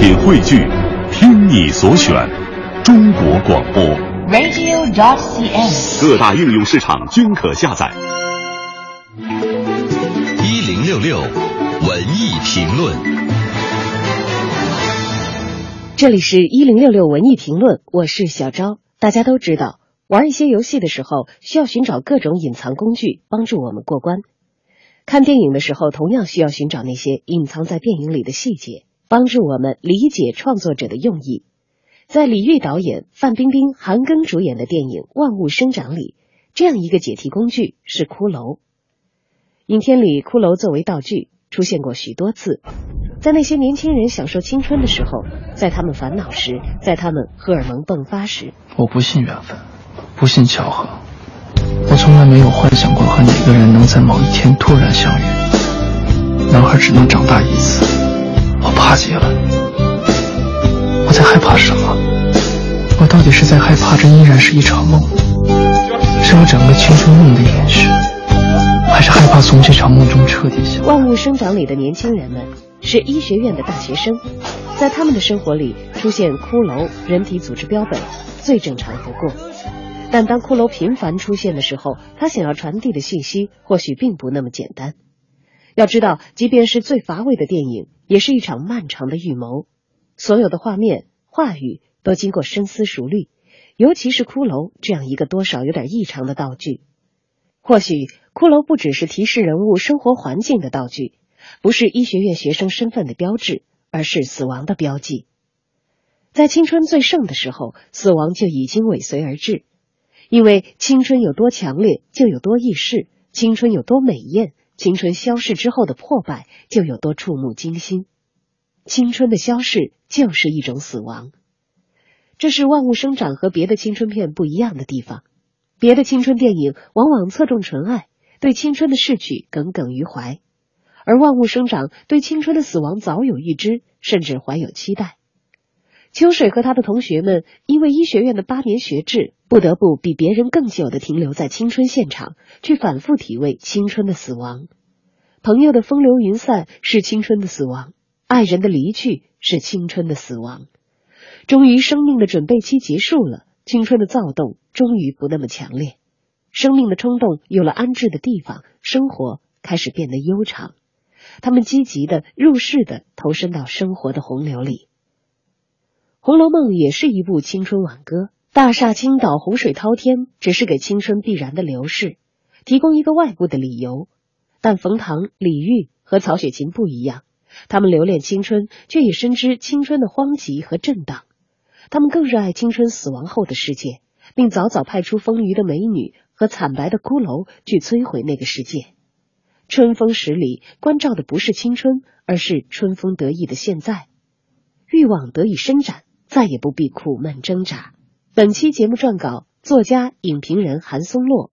品汇聚，听你所选，中国广播。radio.dot.cn，。各大应用市场均可下载。一零六六文艺评论，这里是一零六六文艺评论，我是小昭。大家都知道，玩一些游戏的时候，需要寻找各种隐藏工具帮助我们过关。看电影的时候，同样需要寻找那些隐藏在电影里的细节，帮助我们理解创作者的用意。在李玉导演、范冰冰、韩庚主演的电影《万物生长》里，这样一个解题工具是骷髅。影片里，骷髅作为道具出现过许多次，在那些年轻人享受青春的时候，在他们烦恼时，在他们荷尔蒙迸发时，我不信缘分，不信巧合，我从来没有幻想过和哪个人能在某一天突然相遇。男孩只能长大一次，怕极了。我在害怕什么？我到底是在害怕这依然是一场梦，是我整个青春梦的延续，还是害怕从这场梦中彻底醒《万物生长》里的年轻人们是医学院的大学生，在他们的生活里出现骷髅、人体组织标本，最正常不过。但当骷髅频繁出现的时候，他想要传递的信息或许并不那么简单。要知道，即便是最乏味的电影，也是一场漫长的预谋。所有的画面、话语都经过深思熟虑，尤其是骷髅这样一个多少有点异常的道具。或许，骷髅不只是提示人物生活环境的道具，不是医学院学生身份的标志，而是死亡的标记。在青春最盛的时候，死亡就已经尾随而至。因为青春有多强烈，就有多易逝；青春有多美艳，青春消逝之后的破败就有多触目惊心。青春的消逝就是一种死亡，这是《万物生长》和别的青春片不一样的地方。别的青春电影往往侧重纯爱，对青春的逝去耿耿于怀，而《万物生长》对青春的死亡早有预知，甚至怀有期待。秋水和他的同学们因为医学院的八年学制，不得不比别人更久的停留在青春现场，去反复体味青春的死亡。朋友的风流云散是青春的死亡，爱人的离去是青春的死亡。终于，生命的准备期结束了，青春的躁动终于不那么强烈，生命的冲动有了安置的地方，生活开始变得悠长。他们积极的、入世的投身到生活的洪流里。《红楼梦》也是一部青春挽歌，大厦倾倒，洪水滔天，只是给青春必然的流逝提供一个外部的理由。但冯唐、李煜和曹雪芹不一样，他们留恋青春，却也深知青春的荒极和震荡。他们更热爱青春死亡后的世界，并早早派出丰腴的美女和惨白的骷髅去摧毁那个世界。春风十里，关照的不是青春，而是春风得意的现在。欲望得以伸展。再也不必苦闷挣扎。本期节目撰稿：作家、影评人韩松洛。